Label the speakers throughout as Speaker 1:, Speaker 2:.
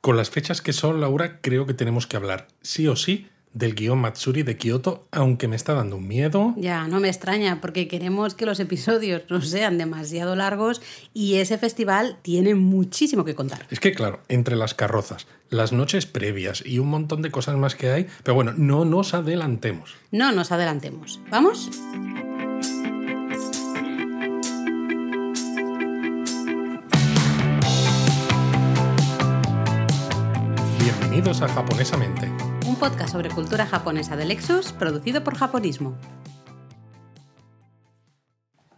Speaker 1: Con las fechas que son, Laura, creo que tenemos que hablar sí o sí del guion Matsuri de Kioto, aunque me está dando un miedo.
Speaker 2: Ya, no me extraña, porque queremos que los episodios no sean demasiado largos y ese festival tiene muchísimo que contar.
Speaker 1: Es que, claro, entre las carrozas, las noches previas y un montón de cosas más que hay, pero bueno, no nos adelantemos.
Speaker 2: No nos adelantemos. ¿Vamos?
Speaker 1: Bienvenidos a Japonesamente
Speaker 2: un podcast sobre cultura japonesa de Lexus producido por Japonismo.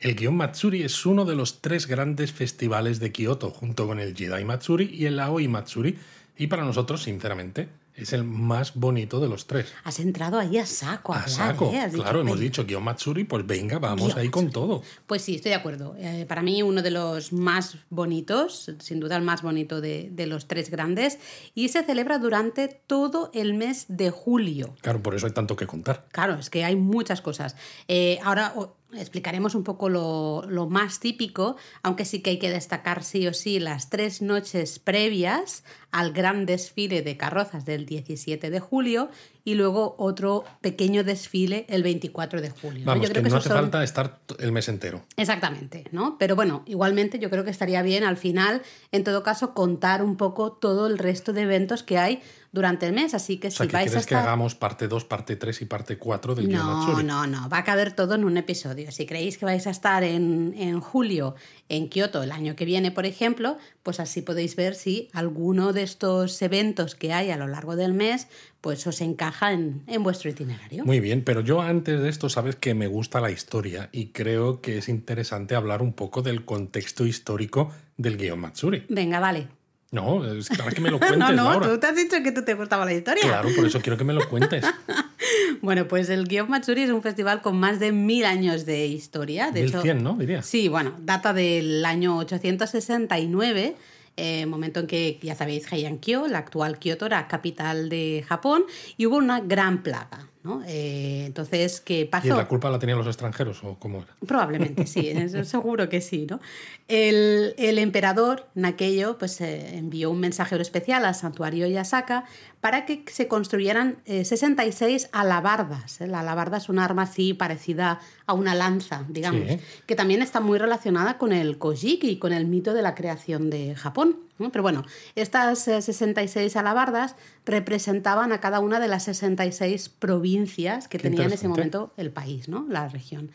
Speaker 1: El Gion Matsuri es uno de los tres grandes festivales de Kioto, junto con el Jidai Matsuri y el Aoi Matsuri, y para nosotros, sinceramente, es el más bonito de los tres.
Speaker 2: Has entrado ahí a saco. A,
Speaker 1: a saco. ¿eh? claro, hemos dicho Gyo Matsuri, pues venga, vamos ahí con todo.
Speaker 2: Pues sí, estoy de acuerdo. Eh, para mí uno de los más bonitos, sin duda el más bonito de, de, los tres grandes, y se celebra durante todo el mes de julio.
Speaker 1: Claro, por eso hay tanto que contar.
Speaker 2: Claro, es que hay muchas cosas. Eh, ahora explicaremos un poco lo, lo, más típico, aunque sí que hay que destacar sí o sí las tres noches previas al gran desfile de carrozas del 17 de julio y luego otro pequeño desfile el 24 de julio.
Speaker 1: Vamos, Yo creo que, no hace falta estar el mes entero.
Speaker 2: Exactamente, ¿no? Pero bueno, igualmente yo creo que estaría bien al final, en todo caso, contar un poco todo el resto de eventos que hay durante el mes, así que
Speaker 1: o
Speaker 2: si
Speaker 1: que
Speaker 2: vais
Speaker 1: quieres
Speaker 2: a estar...
Speaker 1: que hagamos parte 2, parte 3 y parte 4 del
Speaker 2: No, no, no, va a caber todo en un episodio. Si creéis que vais a estar en, en julio en Kioto el año que viene, por ejemplo, pues así podéis ver si alguno de estos eventos que hay a lo largo del mes pues os encaja en, en, vuestro itinerario.
Speaker 1: Muy bien, pero yo antes de esto sabes que me gusta la historia y creo que es interesante hablar un poco del contexto histórico del guion Matsuri.
Speaker 2: Venga, vale.
Speaker 1: No, es para que me lo cuentes,
Speaker 2: no, no,
Speaker 1: Laura.
Speaker 2: tú te has dicho que tú te gustaba la historia.
Speaker 1: Claro, por eso quiero que me lo cuentes.
Speaker 2: bueno, pues el Gion Matsuri es un festival con más de mil años de historia. De
Speaker 1: 1100,
Speaker 2: hecho,
Speaker 1: ¿no? Diría.
Speaker 2: Sí, bueno, data del año 869 eh, momento en que, ya sabéis, Heian-kyo, la actual Kyoto, era capital de Japón, y hubo una gran plaga. ¿No? Eh, entonces, ¿qué pasó?
Speaker 1: ¿Y la culpa la tenían los extranjeros o cómo era?
Speaker 2: Probablemente sí, seguro que sí. ¿no? El, el emperador, en aquello, pues, eh, envió un mensajero especial al santuario Yasaka para que se construyeran eh, 66 alabardas. ¿eh? La alabarda es un arma así parecida a una lanza, digamos,
Speaker 1: Sí.
Speaker 2: que también está muy relacionada con el Kojiki, con el mito de la creación de Japón. Pero bueno, estas eh, 66 alabardas representaban a cada una de las 66 provincias que
Speaker 1: Qué
Speaker 2: tenía en ese momento el país, ¿no? la región.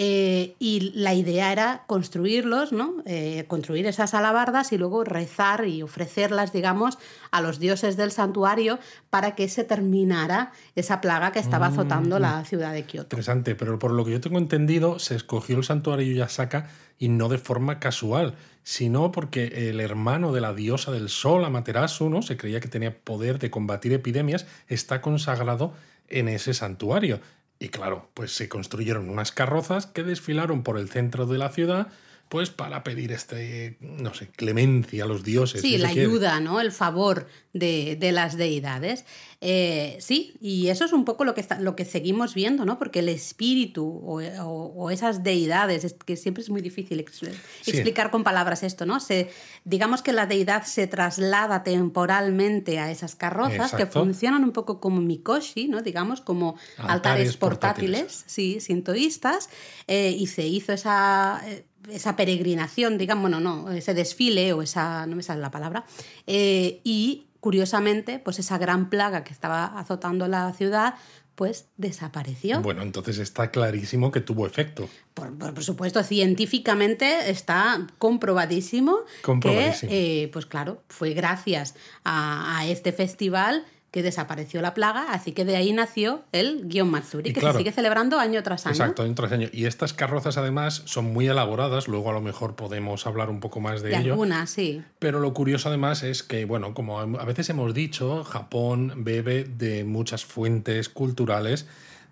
Speaker 2: Eh, y la idea era construirlos, ¿no? Eh, construir esas alabardas y luego rezar y ofrecerlas, digamos, a los dioses del santuario para que se terminara esa plaga que estaba azotando la ciudad de Kioto.
Speaker 1: Interesante, pero por lo que yo tengo entendido, se escogió el santuario Yasaka y no de forma casual, sino porque el hermano de la diosa del sol, Amaterasu, ¿no? se creía que tenía poder de combatir epidemias, está consagrado en ese santuario. Y claro, pues se construyeron unas carrozas que desfilaron por el centro de la ciudad, pues para pedir este, no sé, clemencia a los dioses.
Speaker 2: Sí,
Speaker 1: si
Speaker 2: la
Speaker 1: quiere.
Speaker 2: ayuda, ¿no? El favor de, de las deidades. Eh, sí, y eso es un poco lo que, está, lo que seguimos viendo, ¿no? Porque el espíritu o, o, o esas deidades, es que siempre es muy difícil ex
Speaker 1: Sí.
Speaker 2: explicar con palabras esto, ¿no? Se, digamos que la deidad se traslada temporalmente a esas carrozas que funcionan un poco como mikoshi, ¿no? Digamos, como
Speaker 1: Altares
Speaker 2: altares,
Speaker 1: portátiles.
Speaker 2: portátiles, sí, sintoístas, eh, y se hizo esa, eh, esa peregrinación, digamos, bueno, no, ese desfile o esa, no me sale la palabra, eh, y curiosamente, pues esa gran plaga que estaba azotando la ciudad, pues desapareció.
Speaker 1: Bueno, entonces está clarísimo que tuvo efecto.
Speaker 2: Por, por- por supuesto, científicamente está comprobadísimo,
Speaker 1: Comprobadísimo.
Speaker 2: que, eh, pues claro, fue gracias a, a este festival que desapareció la plaga, así que de ahí nació el Guión Matsuri, que
Speaker 1: claro.
Speaker 2: se sigue celebrando año tras año.
Speaker 1: Exacto, año tras año. Y estas carrozas además son muy elaboradas, luego a lo mejor podemos hablar un poco más de,
Speaker 2: De
Speaker 1: ello.
Speaker 2: algunas, sí.
Speaker 1: Pero lo curioso además es que, bueno, como a veces hemos dicho, Japón bebe de muchas fuentes culturales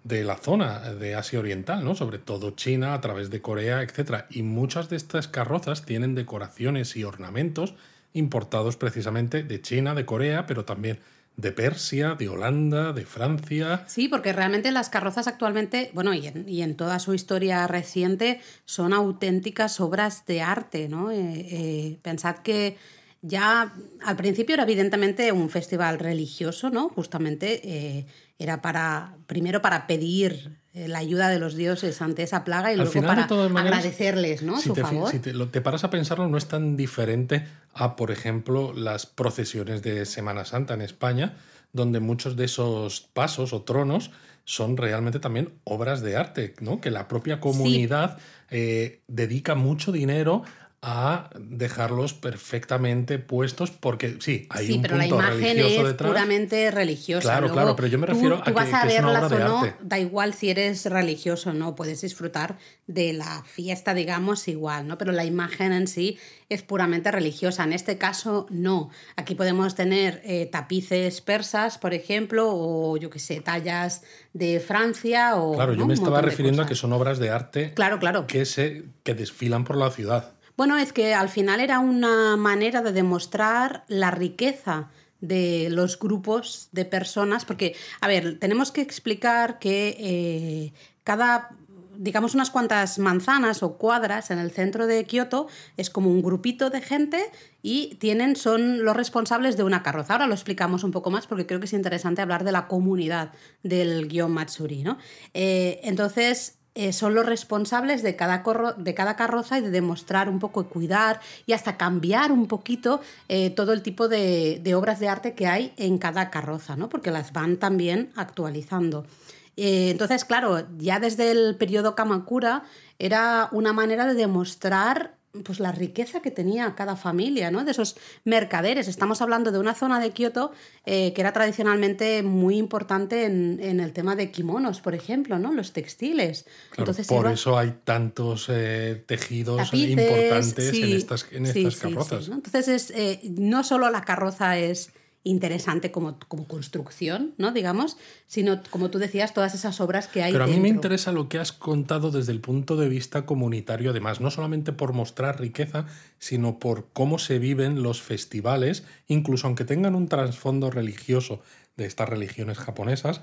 Speaker 1: de la zona de Asia Oriental, ¿no? Sobre todo China, a través de Corea, etc. Y muchas de estas carrozas tienen decoraciones y ornamentos importados precisamente de China, de Corea, pero también de Persia, de Holanda, de Francia.
Speaker 2: Sí, porque realmente las carrozas actualmente, bueno, y en, y en toda su historia reciente, son auténticas obras de arte, ¿no? Eh, eh, pensad que ya al principio era evidentemente un festival religioso, ¿no? Justamente eh, era para, primero para pedir eh, la ayuda de los dioses ante esa plaga y luego para agradecerles ¿no?
Speaker 1: si
Speaker 2: su
Speaker 1: te,
Speaker 2: favor.
Speaker 1: Si te, paras a pensarlo, no es tan diferente a, por ejemplo, las procesiones de Semana Santa en España, donde muchos de esos pasos o tronos son realmente también obras de arte, ¿no? Que la propia comunidad eh, dedica mucho dinero a dejarlos perfectamente puestos porque sí, hay un
Speaker 2: pero
Speaker 1: punto
Speaker 2: la imagen
Speaker 1: religioso
Speaker 2: es puramente religiosa.
Speaker 1: Claro, claro, pero yo me refiero
Speaker 2: tú,
Speaker 1: a
Speaker 2: tú
Speaker 1: que,
Speaker 2: vas a
Speaker 1: que es una
Speaker 2: verlas
Speaker 1: obra
Speaker 2: o
Speaker 1: de
Speaker 2: no,
Speaker 1: arte.
Speaker 2: da igual si eres religioso o no, puedes disfrutar de la fiesta, digamos, igual, ¿no? Pero la imagen en sí es puramente religiosa. En este caso, no. Aquí podemos tener eh, tapices persas, por ejemplo, o yo qué sé, tallas de Francia o.
Speaker 1: Claro,
Speaker 2: ¿no?
Speaker 1: yo me estaba refiriendo a que son obras de arte
Speaker 2: Claro, claro.
Speaker 1: que se que desfilan por la ciudad.
Speaker 2: Bueno, es que al final era una manera de demostrar la riqueza de los grupos de personas, porque, a ver, tenemos que explicar que eh, cada, digamos, unas cuantas manzanas o cuadras en el centro de Kioto es como un grupito de gente y tienen, son los responsables de una carroza. Ahora lo explicamos un poco más porque creo que es interesante hablar de la comunidad del guion Matsuri, ¿no? Eh, entonces, eh, son los responsables de cada, corro- de cada carroza y de demostrar un poco, cuidar y hasta cambiar un poquito eh, todo el tipo de, de obras de arte que hay en cada carroza, ¿no? porque las van también actualizando. Eh, entonces, claro, ya desde el periodo Kamakura era una manera de demostrar pues la riqueza que tenía cada familia, ¿no? De esos mercaderes. Estamos hablando de una zona de Kioto eh, que era tradicionalmente muy importante en, en el tema de kimonos, por ejemplo, ¿no? Los textiles.
Speaker 1: Claro,
Speaker 2: Entonces
Speaker 1: por
Speaker 2: iba-
Speaker 1: eso hay tantos eh, tejidos
Speaker 2: tapices,
Speaker 1: importantes
Speaker 2: sí,
Speaker 1: en estas, en estas
Speaker 2: sí,
Speaker 1: carrozas.
Speaker 2: sí, ¿no? Entonces, es, eh, no solo la carroza es interesante como, como construcción, ¿no? Digamos, sino, como tú decías, todas esas obras que hay
Speaker 1: Pero a mí me interesa lo que has contado desde el punto de vista comunitario, además, no solamente por mostrar riqueza, sino por cómo se viven los festivales, incluso aunque tengan un trasfondo religioso de estas religiones japonesas,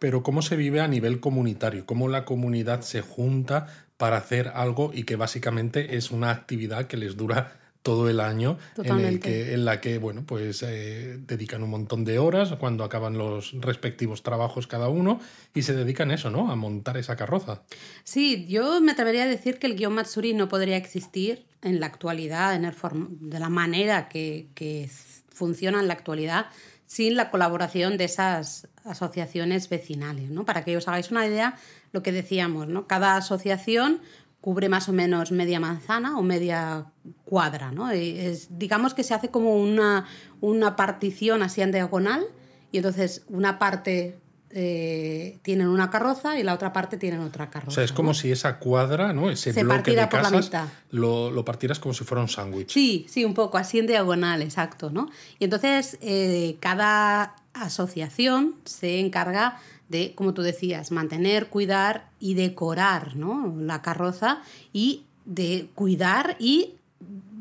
Speaker 1: pero cómo se vive a nivel comunitario, cómo la comunidad se junta para hacer algo y que básicamente es una actividad que les dura todo el año en, el que, en la que bueno pues eh, dedican un montón de horas cuando acaban los respectivos trabajos cada uno y se dedican a eso no a montar esa carroza
Speaker 2: Sí, yo me atrevería a decir que el guion Matsuri no podría existir en la actualidad, en el de la manera que, que funciona en la actualidad, sin la colaboración de esas asociaciones vecinales. ¿no? Para que os hagáis una idea, lo que decíamos, ¿no? cada asociación cubre más o menos media manzana o media cuadra. ¿no? Es, digamos que se hace como una, una partición así en diagonal y entonces una parte eh, tienen una carroza y la otra parte tienen otra carroza.
Speaker 1: o sea es como
Speaker 2: ¿no?
Speaker 1: si esa cuadra no ese
Speaker 2: Se
Speaker 1: bloque de
Speaker 2: por
Speaker 1: casas lo, lo partieras como si fuera un sándwich
Speaker 2: Sí, sí, un poco, así en diagonal, exacto, ¿no? Y entonces eh, cada asociación se encarga de, como tú decías, mantener, cuidar y decorar, ¿no? La carroza y de cuidar y,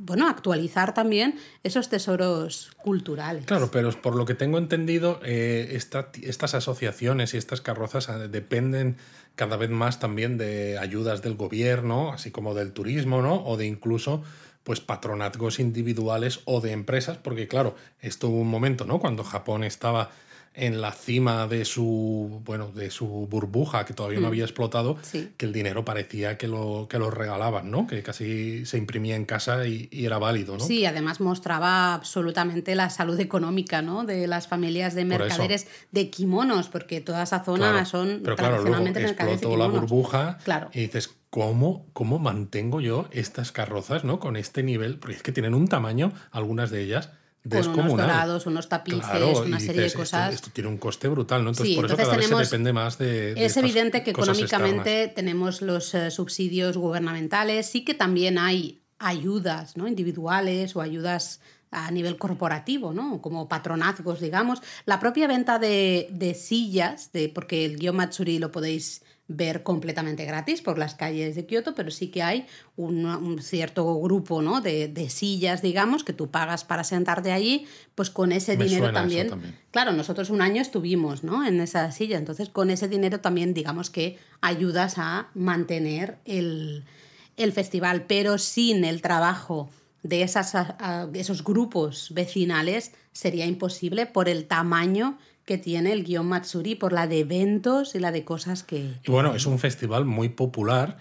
Speaker 2: bueno, actualizar también esos tesoros culturales.
Speaker 1: Claro, pero por lo que tengo entendido, eh, esta- estas asociaciones y estas carrozas eh, dependen cada vez más también de ayudas del gobierno, así como del turismo, ¿no? O de incluso pues patronazgos individuales o de empresas, porque claro, esto hubo un momento, ¿no? Cuando Japón estaba en la cima de su bueno de su burbuja que todavía no había explotado
Speaker 2: Mm. Sí.
Speaker 1: que el dinero parecía que lo que lo regalaban no que casi se imprimía en casa y, y era válido no
Speaker 2: Sí, además mostraba absolutamente la salud económica ¿no? de las familias de mercaderes de kimonos, porque toda esa zona
Speaker 1: Claro,
Speaker 2: son
Speaker 1: pero claro, luego explotó la burbuja
Speaker 2: Claro.
Speaker 1: y dices, ¿cómo, ¿cómo mantengo yo estas carrozas ¿no? con este nivel? Porque es que tienen un tamaño, algunas de ellas,
Speaker 2: Con unos dorados, unos tapices,
Speaker 1: Claro,
Speaker 2: una serie
Speaker 1: dices,
Speaker 2: de cosas.
Speaker 1: Esto, esto tiene un coste brutal, ¿no? Entonces,
Speaker 2: Sí,
Speaker 1: por eso
Speaker 2: entonces
Speaker 1: cada vez
Speaker 2: tenemos-
Speaker 1: se depende más de. de
Speaker 2: Es evidente que económicamente
Speaker 1: externas.
Speaker 2: tenemos los eh, subsidios gubernamentales, sí que también hay ayudas ¿no? individuales o ayudas a nivel corporativo, ¿no? como patronazgos, digamos. La propia venta de, de sillas, de, porque el guion Matsuri lo podéis ver completamente gratis por las calles de Kioto, pero sí que hay un, un cierto grupo ¿no? de, de sillas, digamos, que tú pagas para sentarte allí, pues con ese
Speaker 1: Me
Speaker 2: dinero también. Claro, nosotros un año estuvimos ¿no? en esa silla, entonces con ese dinero también digamos que ayudas a mantener el, el festival, pero sin el trabajo de esas, esos grupos vecinales sería imposible por el tamaño que tiene el guion Matsuri, por la de eventos y la de cosas que...
Speaker 1: Y bueno, es un festival muy popular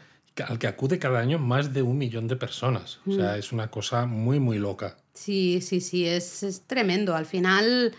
Speaker 1: al que acude cada año más de un millón de personas. O sea, mm. es una cosa muy, muy loca.
Speaker 2: Sí, sí, sí, es, tremendo. Al final,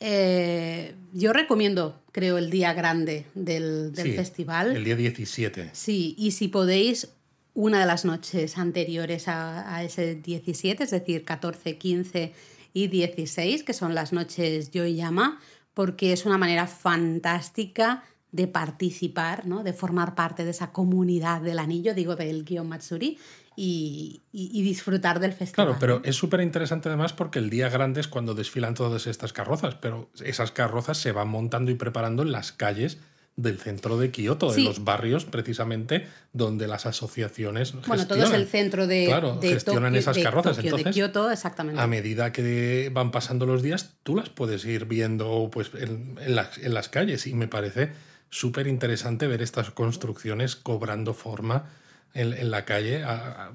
Speaker 2: eh, yo recomiendo, creo, el día grande del, festival.
Speaker 1: El día 17.
Speaker 2: Sí, y si podéis, una de las noches anteriores a, a, ese 17, es decir, 14, 15 y 16, que son las noches Yoyama, porque es una manera fantástica de participar, ¿no? de formar parte de esa comunidad del anillo, digo, del guion Matsuri, y, disfrutar del festival.
Speaker 1: Claro, pero es súper interesante además porque el día grande es cuando desfilan todas estas carrozas, pero esas carrozas se van montando y preparando en las calles del centro de Kioto, en los barrios precisamente donde las asociaciones
Speaker 2: Bueno, todo es el centro de,
Speaker 1: claro, gestionan esas carrozas. Entonces,
Speaker 2: Kioto, exactamente.
Speaker 1: A medida que van pasando los días, tú las puedes ir viendo pues, en, las, en las calles y me parece súper interesante ver estas construcciones cobrando forma en, la calle,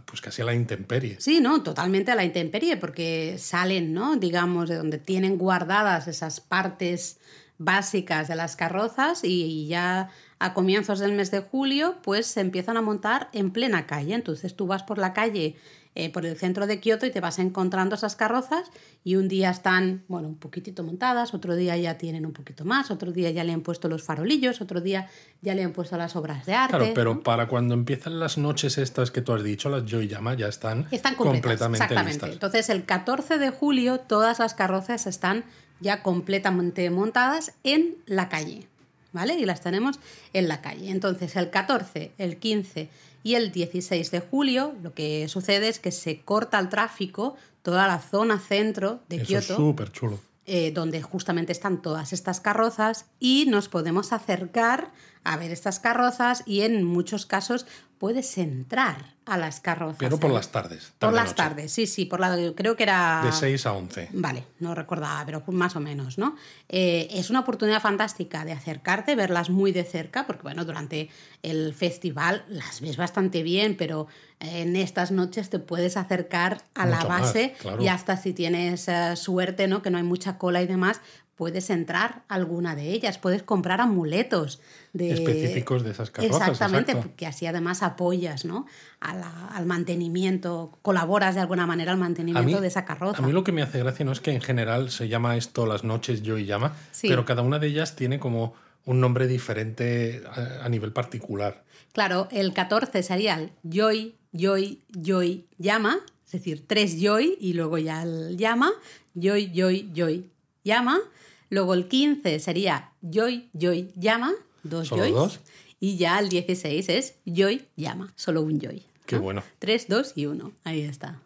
Speaker 1: pues casi a la intemperie.
Speaker 2: Sí, no, totalmente a la intemperie, porque salen, ¿no? Digamos, de donde tienen guardadas esas partes básicas de las carrozas y ya a comienzos del mes de julio, pues se empiezan a montar en plena calle. Entonces tú vas por la calle eh, por el centro de Kioto y te vas encontrando esas carrozas y un día están, bueno, un poquitito montadas, otro día ya tienen un poquito más, otro día ya le han puesto los farolillos, otro día ya le han puesto las obras de arte.
Speaker 1: Claro, pero para cuando empiezan las noches estas que tú has dicho, las Joyama ya están,
Speaker 2: están completamente exactamente. Entonces el 14 de julio todas las carrozas están ya completamente montadas en la calle, ¿vale? Y las tenemos en la calle. Entonces el 14, el 15 y el 16 de julio lo que sucede es que se corta el tráfico toda la zona centro de Kioto.
Speaker 1: súper chulo.
Speaker 2: Eh, donde justamente están todas estas carrozas y nos podemos acercar a ver estas carrozas y en muchos casos puedes entrar a las carrozas.
Speaker 1: Pero por las tardes.
Speaker 2: por las tardes, sí, sí, por la, creo que era...
Speaker 1: De 6 a 11.
Speaker 2: Vale, no recordaba, pero más o menos, ¿no? Eh, es una oportunidad fantástica de acercarte, verlas muy de cerca, porque bueno, durante el festival las ves bastante bien, pero en estas noches te puedes acercar a la base y hasta si tienes eh, suerte, ¿no? Que no hay mucha cola y demás, puedes entrar a alguna de ellas, puedes comprar amuletos de...
Speaker 1: específicos de esas carrozas.
Speaker 2: Exactamente, porque así además apoyas ¿no? al mantenimiento, colaboras de alguna manera al mantenimiento de esa carroza.
Speaker 1: A mí lo que me hace gracia no es que en general se llama esto las noches yo y llama, pero cada una de ellas tiene como un nombre diferente a, nivel particular.
Speaker 2: Claro, el 14 sería el Joy, Joy, Joy, llama, es decir, tres Joy y luego ya el llama, Joy, Joy, Joy, llama. Luego el 15 sería Joy, Joy, llama, dos Joy. Y ya el 16 es Joy, llama, solo un Joy.
Speaker 1: Qué bueno.
Speaker 2: Tres, dos y uno. Ahí está.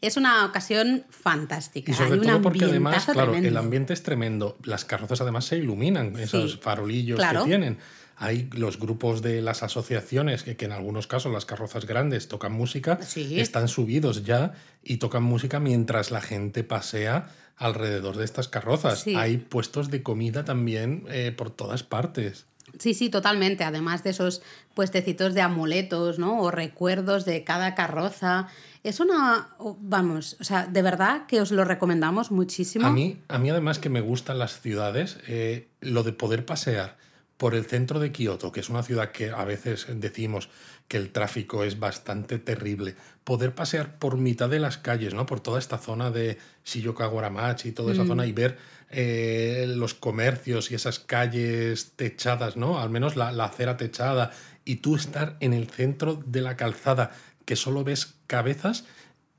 Speaker 2: Es una ocasión fantástica.
Speaker 1: Y sobre todo porque además, claro, el ambiente es tremendo. Las carrozas además se iluminan, esos farolillos que tienen. Hay los grupos de las asociaciones que, en algunos casos las carrozas grandes tocan música, están subidos ya y tocan música mientras la gente pasea alrededor de estas carrozas. Hay puestos de comida también eh, por todas partes.
Speaker 2: Sí, sí, totalmente. Además de esos puestecitos de amuletos, ¿no? O recuerdos de cada carroza. Es una, vamos, o sea, de verdad que os lo recomendamos muchísimo.
Speaker 1: A mí, a mí además que me gustan las ciudades, eh, lo de poder pasear por el centro de Kioto, que es una ciudad que a veces decimos que el tráfico es bastante terrible, poder pasear por mitad de las calles, ¿no? Por toda esta zona de Shiyoka y toda esa mm. zona y ver eh, los comercios y esas calles techadas, ¿no? Al menos la, la acera techada y tú estar en el centro de la calzada que solo ves cabezas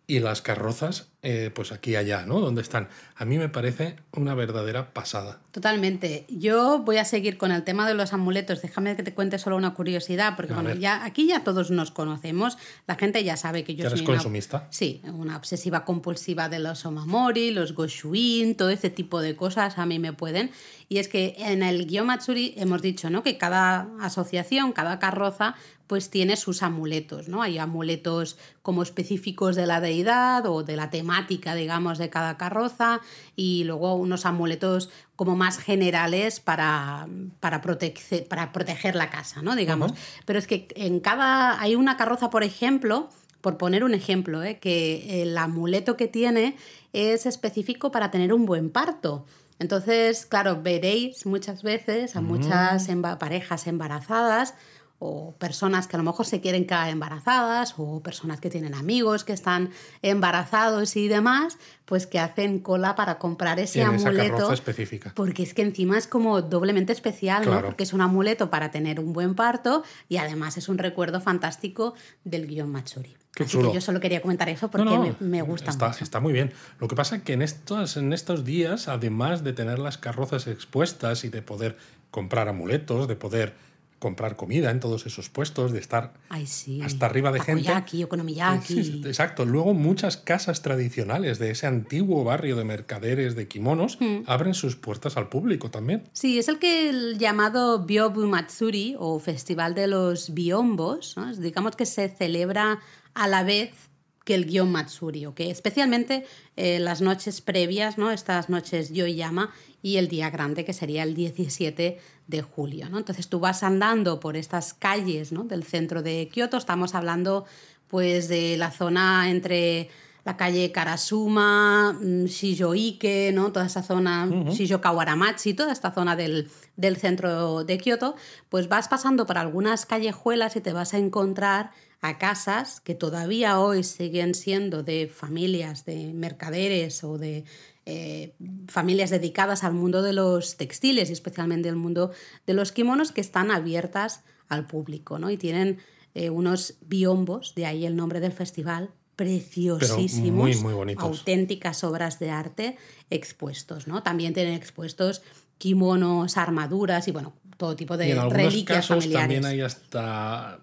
Speaker 1: y las carrozas, eh, pues aquí y allá, ¿no? Donde están. A mí me parece una verdadera pasada.
Speaker 2: Totalmente. Yo voy a seguir con el tema de los amuletos. Déjame que te cuente solo una curiosidad, porque bueno, ya aquí ya todos nos conocemos. La gente ya sabe que yo soy
Speaker 1: consumista?
Speaker 2: sí, una obsesiva compulsiva de los omamori, los goshuin, todo ese tipo de cosas a mí me pueden. Y es que en el Matsuri hemos dicho, ¿no? Que cada asociación, cada carroza pues tiene sus amuletos, ¿no? Hay amuletos como específicos de la deidad o de la temática, digamos, de cada carroza y luego unos amuletos como más generales para, para, para proteger la casa, ¿no? Digamos. Pero es que en cada... Hay una carroza, por ejemplo, por poner un ejemplo, ¿eh? que el amuleto que tiene es específico para tener un buen parto. Entonces, claro, veréis muchas veces a muchas parejas embarazadas o personas que a lo mejor se quieren quedar embarazadas o personas que tienen amigos que están embarazados y demás, pues que hacen cola para comprar ese amuleto.
Speaker 1: específica.
Speaker 2: Porque es que encima es como doblemente especial, ¿no? Porque es un amuleto para tener un buen parto y además es un recuerdo fantástico del guion Machuri. Así que yo solo quería comentar eso porque Me, gusta
Speaker 1: está,
Speaker 2: mucho.
Speaker 1: Está muy bien. Lo que pasa es que en estos, en estos días, además de tener las carrozas expuestas y de poder comprar amuletos, de poder comprar comida en todos esos puestos, de estar hasta arriba de gente.
Speaker 2: Okonomiyaki.
Speaker 1: Exacto. Luego muchas casas tradicionales de ese antiguo barrio de mercaderes de kimonos hmm. abren sus puertas al público también.
Speaker 2: Sí, es el que el llamado Byobu Matsuri o Festival de los Biombos, digamos que se celebra a la vez que el guion Matsuri, que especialmente eh, las noches previas, ¿no? estas noches Yoyama y el día grande, que sería el 17 de julio. ¿no? Entonces tú vas andando por estas calles ¿no? del centro de Kioto, estamos hablando pues de la zona entre la calle Karasuma, mm, Shijoike, ¿no? toda esa zona, uh Shijo Kawaramachi, toda esta zona del, del centro de Kioto, pues vas pasando por algunas callejuelas y te vas a encontrar a casas que todavía hoy siguen siendo de familias, de mercaderes o de eh, familias dedicadas al mundo de los textiles y especialmente el mundo de los kimonos que están abiertas al público ¿no? y tienen eh, unos biombos, de ahí el nombre del festival, preciosísimos, auténticas obras de arte expuestos. ¿no? También tienen expuestos kimonos, armaduras y bueno, todo tipo de
Speaker 1: y en
Speaker 2: algunos
Speaker 1: casos también hay hasta,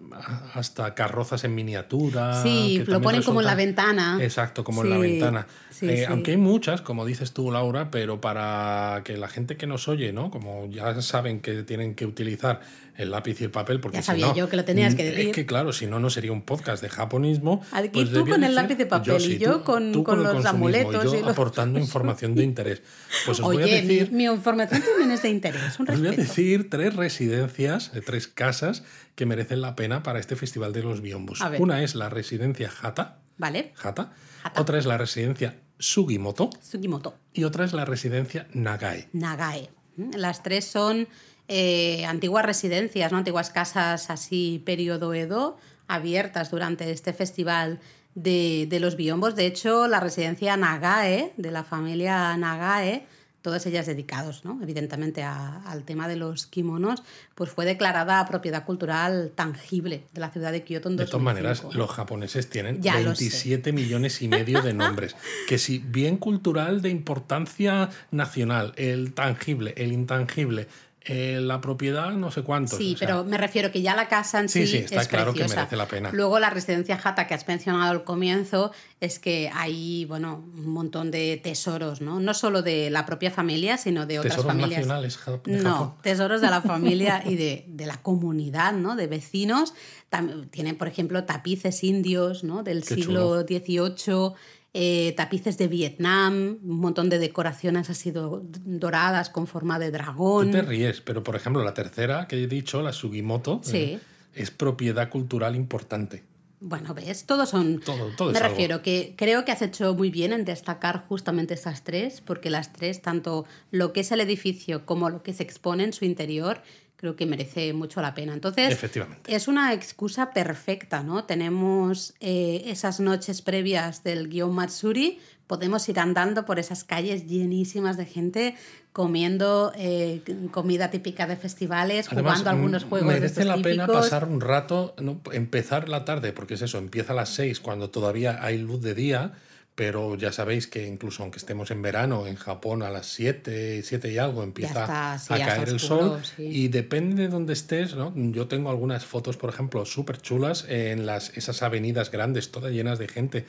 Speaker 1: hasta carrozas en miniatura.
Speaker 2: Sí, lo ponen como en la ventana.
Speaker 1: Exacto, como en la ventana. Eh, aunque hay muchas, como dices tú, Laura, pero para que la gente que nos oye, ¿no? Como ya saben que tienen que utilizar el lápiz y el papel, porque
Speaker 2: ya sabía yo que lo tenías que decir.
Speaker 1: Es que claro, si no, no sería un podcast de japonismo.
Speaker 2: Aquí pues tú con el lápiz y papel y yo con, los amuletos.
Speaker 1: Y, aportando información de interés. Pues os
Speaker 2: Oye,
Speaker 1: voy a decir.
Speaker 2: Mi, información también es de interés. Un
Speaker 1: os voy a decir tres residencias, tres casas que merecen la pena para este Festival de los Biombos. Una es la residencia Hata.
Speaker 2: Vale.
Speaker 1: Hata. Otra es la residencia Sugimoto.
Speaker 2: Sugimoto.
Speaker 1: Y otra es la residencia Nagae.
Speaker 2: Nagae. Las tres son eh, antiguas residencias, ¿no? antiguas casas así periodo Edo, abiertas durante este festival de, de, los biombos. De hecho, la residencia Nagae, de la familia Nagae, todas ellas dedicados, ¿no? evidentemente, al tema de los kimonos, pues fue declarada propiedad cultural tangible de la ciudad de Kioto en
Speaker 1: De todas maneras, los japoneses tienen 27 millones y medio de nombres, que si bien cultural de importancia nacional, el tangible, el intangible, eh, la propiedad no sé cuánto.
Speaker 2: Sí, pero me refiero que ya la casa en sí,
Speaker 1: sí, está claro que merece la pena.
Speaker 2: Luego la residencia Jata que has mencionado al comienzo es que hay, bueno, un montón de tesoros, ¿no? No solo de la propia familia, sino de otras familias.
Speaker 1: nacionales
Speaker 2: No, tesoros de la familia y de, de, la comunidad, ¿no? De vecinos. tienen, por ejemplo, tapices indios, ¿no? Del siglo XVIII. Eh, tapices de Vietnam, un montón de decoraciones así doradas con forma de dragón.
Speaker 1: Tú te ríes, pero por ejemplo la tercera que he dicho, la Sugimoto, eh, es propiedad cultural importante.
Speaker 2: Bueno, ves, todos son...
Speaker 1: Todo,
Speaker 2: Me refiero que creo que has hecho muy bien en destacar justamente esas tres, porque las tres, tanto lo que es el edificio como lo que se expone en su interior, creo que merece mucho la pena. Entonces, es una excusa perfecta, ¿no? Tenemos eh, esas noches previas del guion Matsuri, podemos ir andando por esas calles llenísimas de gente comiendo eh, comida típica de festivales, jugando algunos juegos.
Speaker 1: Merece la
Speaker 2: pena
Speaker 1: pasar un rato, ¿no? empezar la tarde, porque es eso, empieza a las seis cuando todavía hay luz de día pero ya sabéis que incluso aunque estemos en verano, en Japón a las 7, 7 y algo empieza a caer el sol y depende de dónde estés, ¿no? Yo tengo algunas fotos, por ejemplo, súper chulas en las, esas avenidas grandes, todas llenas de gente,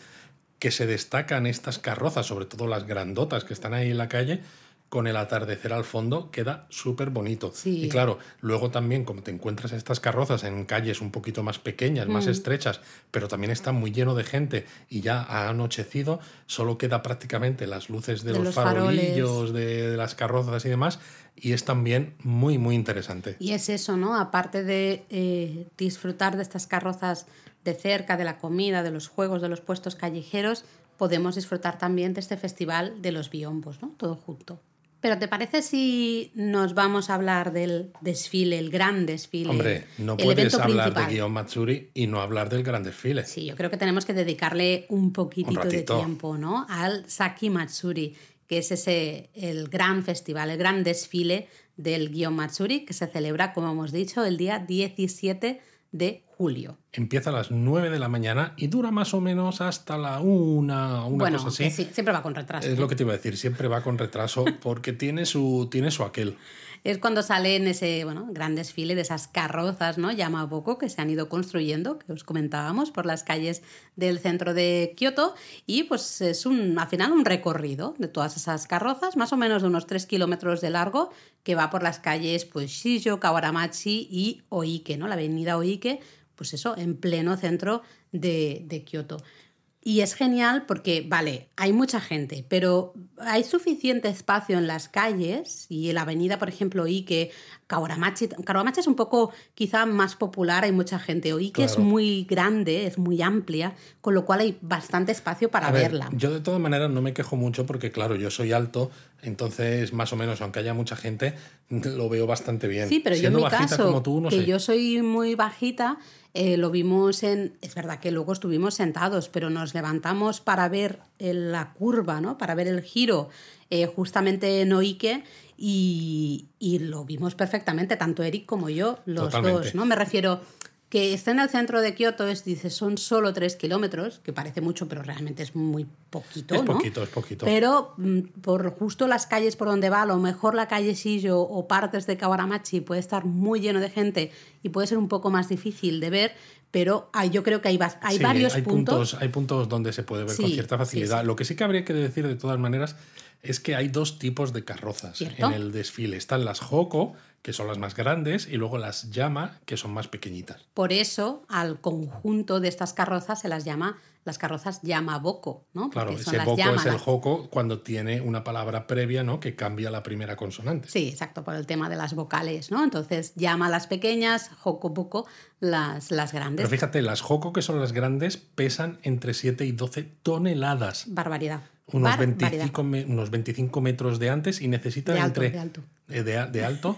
Speaker 1: que se destacan estas carrozas, sobre todo las grandotas que están ahí en la calle, con el atardecer al fondo queda súper bonito.
Speaker 2: Sí.
Speaker 1: Y claro, luego también como te encuentras estas carrozas en calles un poquito más pequeñas,
Speaker 2: Mm.
Speaker 1: más estrechas, pero también está muy lleno de gente y ya ha anochecido, solo queda prácticamente las luces de,
Speaker 2: De
Speaker 1: los, farolillos, de, de las carrozas y demás, y es también muy, muy interesante.
Speaker 2: Y es eso, ¿no? Aparte de eh, disfrutar de estas carrozas de cerca, de la comida, de los juegos, de los puestos callejeros, podemos disfrutar también de este festival de los biombos, ¿no? Todo junto. Pero ¿te parece si nos vamos a hablar del desfile, el gran desfile?
Speaker 1: Hombre, no puedes hablar
Speaker 2: principal?
Speaker 1: de Guion Matsuri y no hablar del gran desfile.
Speaker 2: Sí, yo creo que tenemos que dedicarle un poquitito
Speaker 1: Un
Speaker 2: de tiempo, ¿no? Al Saki Matsuri, que es ese el gran festival, el gran desfile del Gion Matsuri, que se celebra, como hemos dicho, el día 17 de julio.
Speaker 1: Empieza a las 9 de la mañana y dura más o menos hasta la 1, una
Speaker 2: bueno,
Speaker 1: cosa así.
Speaker 2: sí, siempre va con retraso.
Speaker 1: Es lo que te iba a decir, siempre va con retraso porque tiene su, tiene su aquel.
Speaker 2: Es cuando sale en ese bueno, gran desfile de esas carrozas, ¿no? Yamaboko, que se han ido construyendo, que os comentábamos, por las calles del centro de Kioto. Y pues es un, al final un recorrido de todas esas carrozas, más o menos de unos 3 kilómetros de largo, que va por las calles pues, Shijo, Kawaramachi y Oike, ¿no? La avenida Oike, pues eso, en pleno centro de, de Kioto. Y es genial porque, vale, hay mucha gente, pero hay suficiente espacio en las calles y en la avenida, por ejemplo, Ike, Kawamachi. Kawamachi es un poco quizá más popular, hay mucha gente. Oike es
Speaker 1: Claro.
Speaker 2: muy grande, es muy amplia, con lo cual hay bastante espacio para
Speaker 1: A ver,
Speaker 2: verla.
Speaker 1: yo de todas maneras no me quejo mucho porque, claro, yo soy alto, entonces más o menos, aunque haya mucha gente, lo veo bastante bien.
Speaker 2: Sí, pero yo en
Speaker 1: Siendo
Speaker 2: mi caso,
Speaker 1: como tú, no
Speaker 2: que
Speaker 1: sé.
Speaker 2: yo soy muy bajita, eh, lo vimos en... Es verdad que luego estuvimos sentados, pero nos levantamos para ver el- la curva, ¿no? Para ver el giro eh, justamente en Oike y, y lo vimos perfectamente, tanto Eric como yo, los
Speaker 1: Totalmente.
Speaker 2: dos, ¿no? Me refiero que está en el centro de Kioto, es, dice, son solo tres kilómetros, que parece mucho, pero realmente es muy poquito,
Speaker 1: Es
Speaker 2: ¿no?
Speaker 1: poquito, es poquito.
Speaker 2: Pero mm, por justo las calles por donde va, a lo mejor la calle Sillo o partes de Kawaramachi puede estar muy lleno de gente y puede ser un poco más difícil de ver, pero hay- yo creo que hay, hay
Speaker 1: Sí,
Speaker 2: varios
Speaker 1: hay
Speaker 2: puntos.
Speaker 1: Hay puntos donde se puede ver con cierta facilidad.
Speaker 2: sí.
Speaker 1: Lo que sí que habría que decir de todas maneras es que hay dos tipos de carrozas
Speaker 2: ¿Cierto?
Speaker 1: en el desfile. Están las Hoko, que son las más grandes, y luego las Yama, que son más pequeñitas.
Speaker 2: Por eso al conjunto de estas carrozas se las llama las carrozas Yamaboko, ¿no?
Speaker 1: Claro,
Speaker 2: son
Speaker 1: ese
Speaker 2: las llama,
Speaker 1: es el Hoko cuando tiene una palabra previa, ¿no? Que cambia la primera consonante.
Speaker 2: Sí, exacto, por el tema de las vocales, ¿no? Entonces llama las pequeñas, Hokoboko las, las grandes.
Speaker 1: Pero fíjate, las Hoko, que son las grandes, pesan entre 7 y 12 toneladas.
Speaker 2: Barbaridad.
Speaker 1: Unos
Speaker 2: Barbaridad.
Speaker 1: 25, me- unos 25 metros de antes y necesitan
Speaker 2: De alto,
Speaker 1: entre
Speaker 2: de alto.
Speaker 1: Eh, de de alto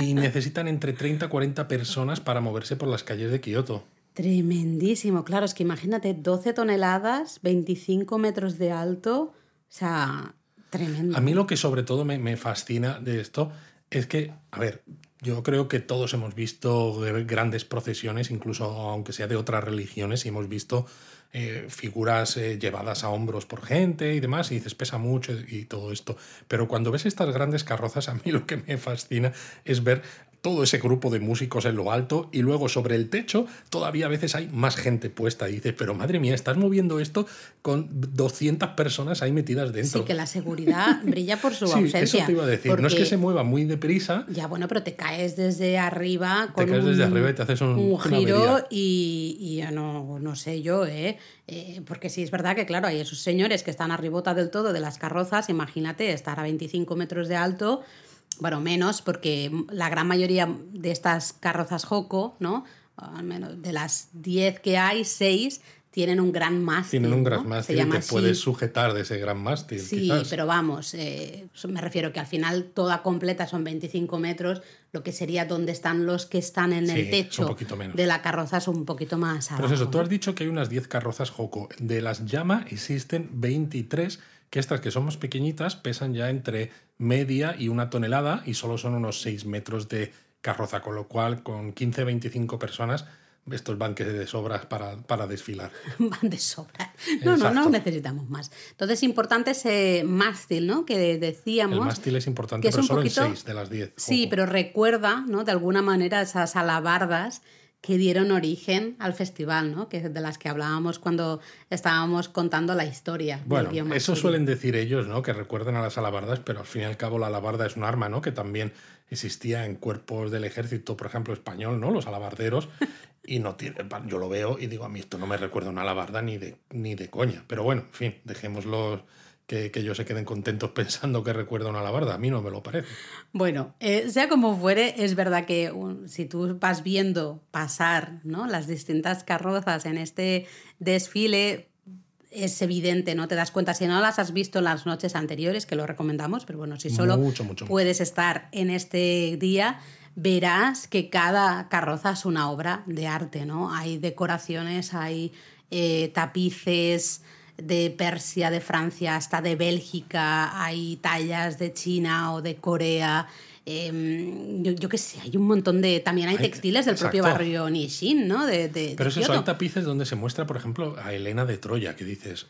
Speaker 1: y necesitan entre 30 y 40 personas para moverse por las calles de Kioto.
Speaker 2: Tremendísimo, claro, es que imagínate, 12 toneladas, 25 metros de alto, o sea, tremendo.
Speaker 1: A mí lo que sobre todo me, me fascina de esto es que, a ver, yo creo que todos hemos visto grandes procesiones, incluso aunque sea de otras religiones, y hemos visto eh, figuras eh, llevadas a hombros por gente y demás, y dices, pesa mucho y todo esto. Pero cuando ves estas grandes carrozas, a mí lo que me fascina es ver todo ese grupo de músicos en lo alto y luego sobre el techo todavía a veces hay más gente puesta y dices, pero madre mía, estás moviendo esto con 200 personas ahí metidas dentro.
Speaker 2: Sí, que la seguridad brilla por su
Speaker 1: Sí,
Speaker 2: ausencia.
Speaker 1: eso te iba a decir. No es que
Speaker 2: porque-
Speaker 1: se mueva muy deprisa.
Speaker 2: Ya, bueno, pero te caes desde arriba con
Speaker 1: caes
Speaker 2: un,
Speaker 1: desde arriba y te haces un-
Speaker 2: un giro y, y ya no, no sé yo, ¿eh? Eh, Porque sí es verdad que, claro, hay esos señores que están arribota del todo de las carrozas, imagínate estar a 25 metros de alto, bueno, menos, porque la gran mayoría de estas carrozas Joco, ¿no? Al menos de las 10 que hay, 6 tienen un gran mástil.
Speaker 1: Tienen un
Speaker 2: ¿no?
Speaker 1: gran
Speaker 2: Se
Speaker 1: mástil te
Speaker 2: así.
Speaker 1: puedes sujetar de ese gran mástil.
Speaker 2: Sí,
Speaker 1: quizás.
Speaker 2: pero vamos, eh, me refiero que al final toda completa son 25 metros, lo que sería donde están los que están en
Speaker 1: Sí,
Speaker 2: el techo de la carroza es un poquito más abajo.
Speaker 1: es eso, tú
Speaker 2: ¿no?
Speaker 1: has dicho que hay unas 10 carrozas Joco. De las llama existen 23, que estas que son más pequeñitas pesan ya entre media y una tonelada y solo son unos 6 metros de carroza, con lo cual con 15-25 personas estos van que de sobras para, para desfilar.
Speaker 2: Van de sobra. No, no, no necesitamos más. Entonces, importante ese mástil, ¿no? Que decíamos.
Speaker 1: El mástil es importante,
Speaker 2: que es
Speaker 1: pero
Speaker 2: un
Speaker 1: solo
Speaker 2: poquito-
Speaker 1: en 6 de las 10.
Speaker 2: Sí, pero recuerda, ¿no? De alguna manera esas alabardas que dieron origen al festival, ¿no? Que de las que hablábamos cuando estábamos contando la historia.
Speaker 1: Bueno, eso suelen decir ellos, ¿no? Que recuerden a las alabardas, pero al fin y al cabo la alabarda es un arma, ¿no? Que también existía en cuerpos del ejército, por ejemplo, español, ¿no? Los alabarderos. y no tiene, yo lo veo y digo, a mí esto no me recuerda una alabarda ni de, ni de coña. Pero bueno, en fin, dejémoslo que, ellos se queden contentos pensando que recuerda una alabarda. A mí no me lo parece.
Speaker 2: Bueno, eh, sea como fuere, es verdad que si tú vas viendo pasar ¿no? las distintas carrozas en este desfile, es evidente, ¿no? Te das cuenta, si no las has visto en las noches anteriores, que lo recomendamos, pero bueno, si solo puedes estar en este día, verás que cada carroza es una obra de arte, ¿no? Hay decoraciones, hay eh, tapices, de Persia, de Francia, hasta de Bélgica, hay tallas de China o de Corea. Em, yo, qué sé, hay un montón de. También hay textiles del propio barrio Nishin, ¿no? De,
Speaker 1: Pero eso hay tapices donde se muestra, por ejemplo, a Elena de Troya, que dices,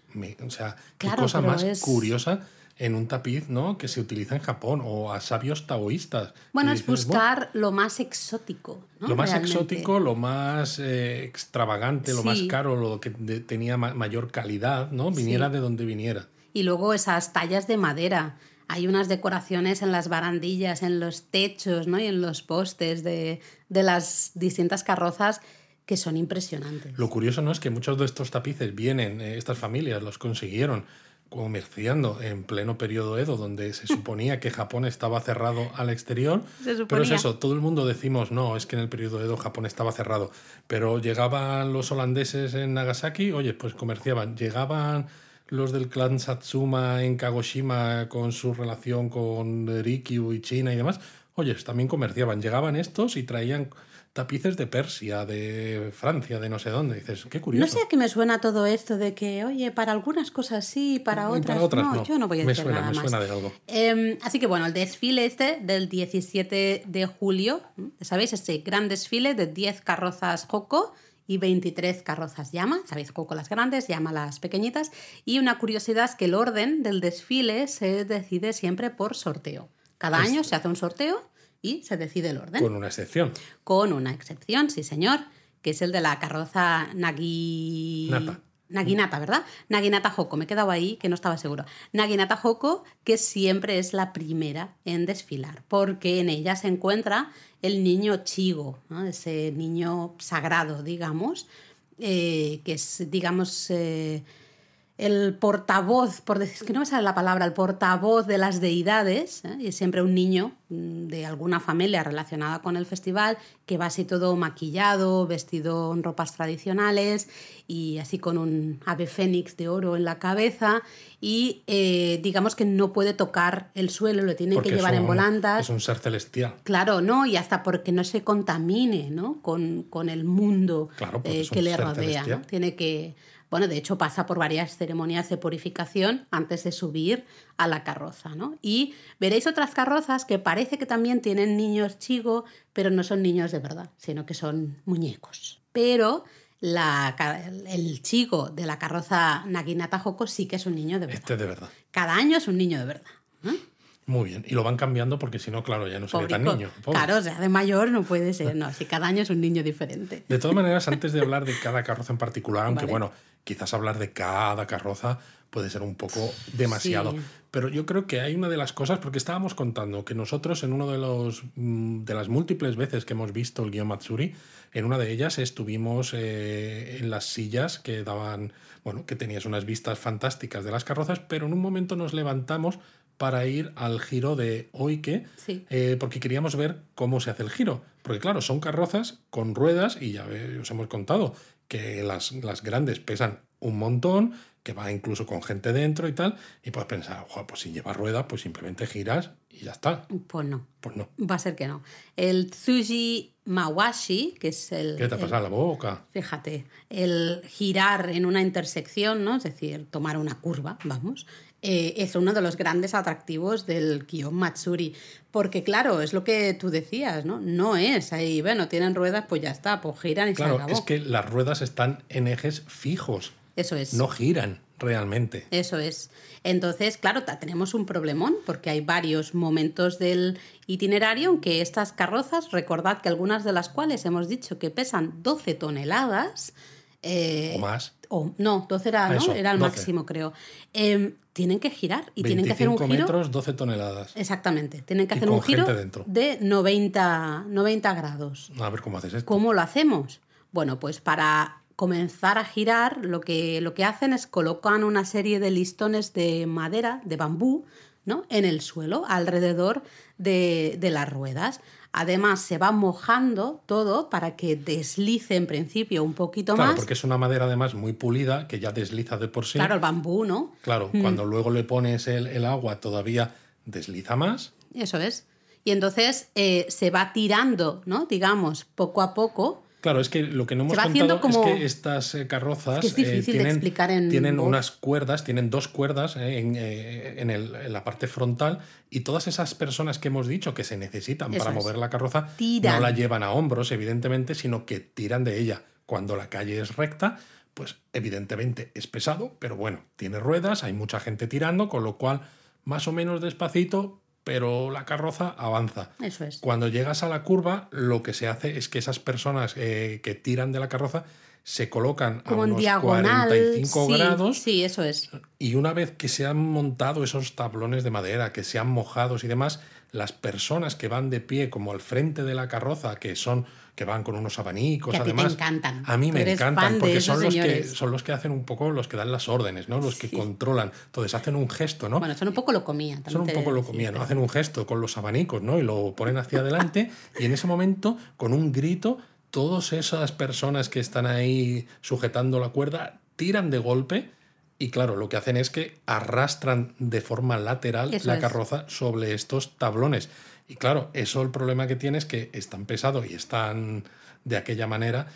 Speaker 1: o sea, qué cosa más curiosa en un tapiz ¿no? que se utiliza en Japón o a sabios taoístas.
Speaker 2: Bueno, es buscar lo más exótico.
Speaker 1: Lo más exótico, lo más eh, extravagante, lo más caro, lo que tenía mayor calidad, ¿no? viniera de donde viniera.
Speaker 2: Y luego esas tallas de madera. Hay unas decoraciones en las barandillas, en los techos ¿no? y en los postes de, de las distintas carrozas que son impresionantes.
Speaker 1: Lo curioso no es que muchos de estos tapices vienen, eh, estas familias los consiguieron comerciando en pleno periodo Edo, donde se suponía que Japón estaba cerrado al exterior. Pero es eso, todo el mundo decimos, no, es que en el periodo Edo Japón estaba cerrado. Pero llegaban los holandeses en Nagasaki, oye, pues comerciaban. Llegaban los del clan Satsuma en Kagoshima con su relación con Rikyu y China y demás, oye, también comerciaban. Llegaban estos y traían tapices de Persia, de Francia, de no sé dónde. Dices, qué curioso.
Speaker 2: No sé a qué me suena todo esto de que, oye, para algunas cosas sí, para otras, para otras no. Yo no voy a decir nada me Suena de algo. Em, así que bueno, el desfile este del 17 de julio, ¿sabéis? Este gran desfile de 10 carrozas Joco y 23 carrozas llama. Sabéis, Joco las grandes, llama las pequeñitas. Y una curiosidad es que el orden del desfile se decide siempre por sorteo. Cada año se hace un sorteo y se decide el orden.
Speaker 1: Con una excepción.
Speaker 2: Con una excepción, sí señor, que es el de la carroza Nagi... Naginata, ¿verdad? Naginata Hoko, me he quedado ahí que no estaba seguro. Naginata Hoko, que siempre es la primera en desfilar, porque en ella se encuentra el niño Chigo, ese niño sagrado, digamos, eh, que es, digamos, eh, el portavoz, por decir, que no me sale la palabra, el portavoz de las deidades, ¿eh? y siempre un niño mm, de alguna familia relacionada con el festival, que va así todo maquillado, vestido en ropas tradicionales y así con un ave fénix de oro en la cabeza y eh, digamos que no puede tocar el suelo, lo tiene que llevar en volandas.
Speaker 1: Es un ser celestial.
Speaker 2: Claro, ¿no? Y hasta porque no se contamine ¿no? Con, con el mundo eh, que le rodea. ¿no? Tiene que bueno, de hecho pasa por varias ceremonias de purificación antes de subir a la carroza, ¿no? Y veréis otras carrozas que parece que también tienen niños chigo, pero no son niños de verdad, sino que son muñecos. Pero la, el chico de la carroza Naginata Hoko sí que es un niño de verdad.
Speaker 1: Este de verdad.
Speaker 2: Cada año es un niño de verdad.
Speaker 1: Muy bien. Y lo van cambiando porque si no, claro, ya no se ve tan niño.
Speaker 2: Claro, o sea, de mayor no puede ser. No, si cada año es un niño diferente.
Speaker 1: De todas maneras, antes de hablar de cada carroza en particular, aunque bueno, quizás hablar de cada carroza puede ser un poco demasiado. Pero yo creo que hay una de las cosas, porque estábamos contando que nosotros en uno de los mm, de las múltiples veces que hemos visto el guion Matsuri, en una de ellas estuvimos eh, en las sillas que daban, bueno, que tenías unas vistas fantásticas de las carrozas, pero en un momento nos levantamos para ir al giro de Oike, eh, porque queríamos ver cómo se hace el giro. Porque claro, son carrozas con ruedas y ya os hemos contado que las, las grandes pesan un montón, que va incluso con gente dentro y tal, y puedes pensar, pues si lleva rueda, pues simplemente giras y ya está.
Speaker 2: Pues no.
Speaker 1: Pues no.
Speaker 2: Va a ser que no. El Tsuji Mawashi, que es el...
Speaker 1: ¿Qué te ha pasado la boca?
Speaker 2: Fíjate, el girar en una intersección, ¿no? Es decir, tomar una curva, vamos, eh, es uno de los grandes atractivos del Kion Matsuri. Porque, claro, es lo que tú decías, ¿no? No es ahí, bueno, tienen ruedas, pues ya está, pues giran y
Speaker 1: claro, se acabó. es que las ruedas están en ejes fijos.
Speaker 2: Eso es.
Speaker 1: No giran, realmente.
Speaker 2: Eso es. Entonces, claro, tenemos un problemón porque hay varios momentos del itinerario en que estas carrozas, recordad que algunas de las cuales hemos dicho que pesan 12 toneladas.
Speaker 1: Eh, o más.
Speaker 2: O, no, 12 era, ¿no? era el máximo, creo. Em, tienen que girar y tienen que hacer un giro.
Speaker 1: metros, 12 toneladas.
Speaker 2: Exactamente. Tienen que hacer un giro de 90, 90 grados.
Speaker 1: A ver cómo haces esto.
Speaker 2: ¿Cómo lo hacemos? Bueno, pues para comenzar a girar, lo que, lo que hacen es colocan una serie de listones de madera, de bambú, ¿no? en el suelo, alrededor de, de las ruedas. Además, se va mojando todo para que deslice en principio un poquito
Speaker 1: claro,
Speaker 2: más.
Speaker 1: porque es una madera además muy pulida que ya desliza de por sí.
Speaker 2: Claro, el bambú, ¿no?
Speaker 1: Claro, mm. cuando luego le pones el, agua todavía desliza más.
Speaker 2: Eso es. Y entonces eh, se va tirando, ¿no? Digamos, poco a poco
Speaker 1: Claro, es que lo que no hemos contado es que estas eh, carrozas
Speaker 2: eh,
Speaker 1: tienen, unas cuerdas, tienen dos cuerdas eh, en, la parte frontal y todas esas personas que hemos dicho que se necesitan para mover la carroza no la llevan a hombros, evidentemente, sino que tiran de ella. Cuando la calle es recta, pues evidentemente es pesado, pero bueno, tiene ruedas, hay mucha gente tirando, con lo cual más o menos despacito, pero la carroza avanza.
Speaker 2: Eso es.
Speaker 1: Cuando llegas a la curva, lo que se hace es que esas personas eh, que tiran de la carroza se colocan a unos 45 grados.
Speaker 2: Sí, eso es.
Speaker 1: Y una vez que se han montado esos tablones de madera, que se han mojados y demás, las personas que van de pie como al frente de la carroza, que son que van con unos abanicos,
Speaker 2: a
Speaker 1: además.
Speaker 2: encantan.
Speaker 1: A mí me encantan porque son los que son los que hacen un poco los que dan las órdenes, ¿no? Los que controlan. Entonces hacen un gesto, ¿no?
Speaker 2: Bueno, son un poco lo comían.
Speaker 1: Son un poco lo comían, ¿no? Hacen un gesto con los abanicos, ¿no? Y lo ponen hacia adelante y en ese momento con un grito todas esas personas que están ahí sujetando la cuerda tiran de golpe y claro, lo que hacen es que arrastran de forma lateral la carroza sobre estos tablones. Y claro, eso el problema que tiene es que es tan pesado y están de aquella manera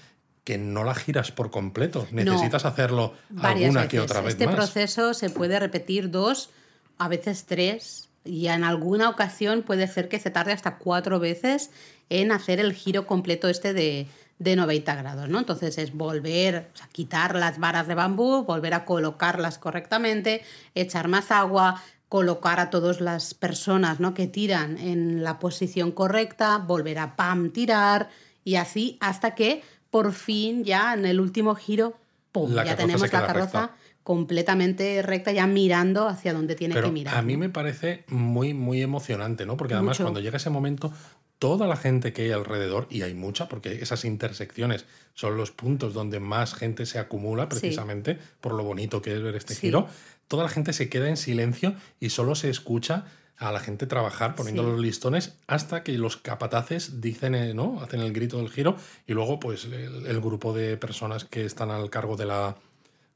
Speaker 1: que no la giras por completo. Necesitas hacerlo alguna que otra vez
Speaker 2: este proceso se puede repetir dos, a veces tres, y en alguna ocasión puede ser que se tarde hasta cuatro veces en hacer el giro completo este de, de 90 grados, ¿no? Entonces es volver a quitar las varas de bambú, volver a colocarlas correctamente, echar más agua, colocar a todas las personas ¿no? que tiran en la posición correcta, volver a pam tirar y así hasta que por fin ya en el último giro, ¡pum! ya tenemos la carroza completamente recta, ya mirando hacia donde tiene que mirar.
Speaker 1: A mí me parece muy, muy emocionante, ¿no? Porque además cuando llega ese momento, toda la gente que hay alrededor, y hay mucha, porque esas intersecciones son los puntos donde más gente se acumula, precisamente por lo bonito que es ver este giro, toda la gente se queda en silencio y solo se escucha a la gente trabajar poniendo los listones hasta que los capataces dicen, eh, ¿no? Hacen el grito del giro y luego pues el, grupo de personas que están al cargo de la,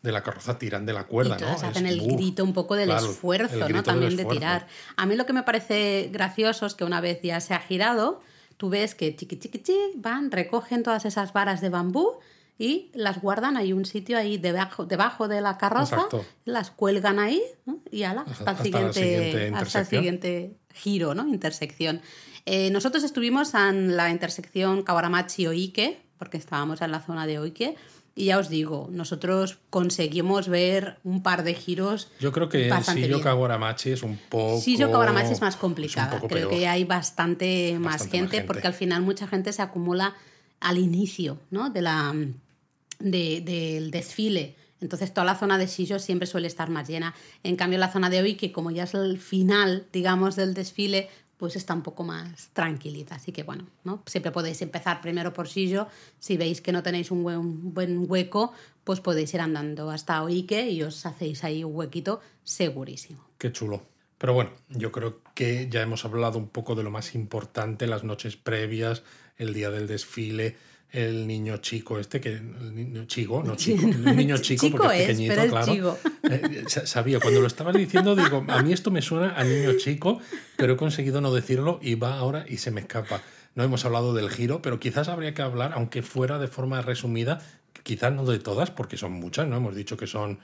Speaker 1: de la carroza tiran de la cuerda, ¿no?
Speaker 2: hacen el grito un poco del esfuerzo, ¿no? También de tirar. A mí lo que me parece gracioso es que una vez ya se ha girado, tú ves que chiqui chiqui chiqui van, recogen todas esas varas de bambú y las guardan, hay un sitio ahí debajo, debajo de la carroza, las cuelgan ahí y ala, hasta, el siguiente, hasta, el siguiente giro, ¿no? intersección. Eh, nosotros estuvimos en la intersección Kawaramachi-Oike, porque estábamos en la zona de Oike, y ya os digo, nosotros conseguimos ver un par de giros.
Speaker 1: Yo creo que Shiyo Kawaramachi es un poco.
Speaker 2: Shiyo Kawaramachi es más complicada. Creo que hay bastante, más, gente, más gente porque al final mucha gente se acumula al inicio ¿no? de la, del desfile. Entonces toda la zona de Shijo siempre suele estar más llena. En cambio la zona de hoy, que como ya es el final, digamos, del desfile, pues está un poco más tranquilita. Así que bueno, ¿no? siempre podéis empezar primero por Shijo. Si veis que no tenéis un buen, buen hueco, pues podéis ir andando hasta Oike y os hacéis ahí un huequito segurísimo.
Speaker 1: Qué chulo. Pero bueno, yo creo que ya hemos hablado un poco de lo más importante, las noches previas, el día del desfile, el niño chico este, que el niño chico, no chico, el niño chico, porque es pequeñito, claro. Eh, sabía, cuando lo estabas diciendo, digo, a mí esto me suena a niño chico, pero he conseguido no decirlo y va ahora y se me escapa. No hemos hablado del giro, pero quizás habría que hablar, aunque fuera de forma resumida, quizás no de todas, porque son muchas, ¿no? Hemos dicho que son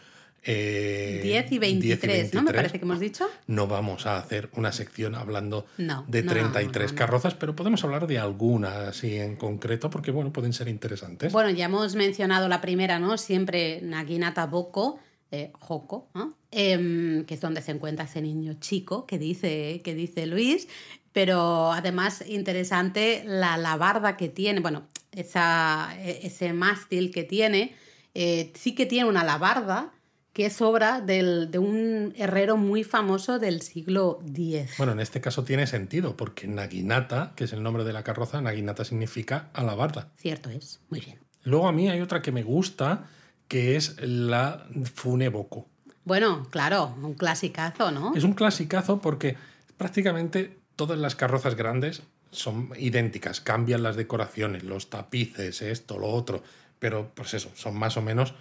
Speaker 2: 10 eh, y 23, ¿no? Me parece que hemos dicho.
Speaker 1: No vamos a hacer una sección hablando de 33 carrozas, pero podemos hablar de alguna así en concreto, porque bueno, pueden ser interesantes.
Speaker 2: Bueno, ya hemos mencionado la primera, ¿no? Siempre Nagina Taboko, eh, Joko, em, que es donde se encuentra ese niño chico que dice, que dice Luis, pero además interesante la labarda que tiene, bueno, esa, e, ese mástil que tiene, eh, sí que tiene una labarda que es obra de un herrero muy famoso del siglo X.
Speaker 1: Bueno, en este caso tiene sentido, porque Naginata, que es el nombre de la carroza, Naginata significa alabarda.
Speaker 2: Cierto es, muy bien.
Speaker 1: Luego a mí hay otra que me gusta, que es la Funeboko.
Speaker 2: Bueno, claro, un clasicazo, ¿no?
Speaker 1: Es un clasicazo porque prácticamente todas las carrozas grandes son idénticas, cambian las decoraciones, los tapices, esto, lo otro, pero pues eso, son más o menos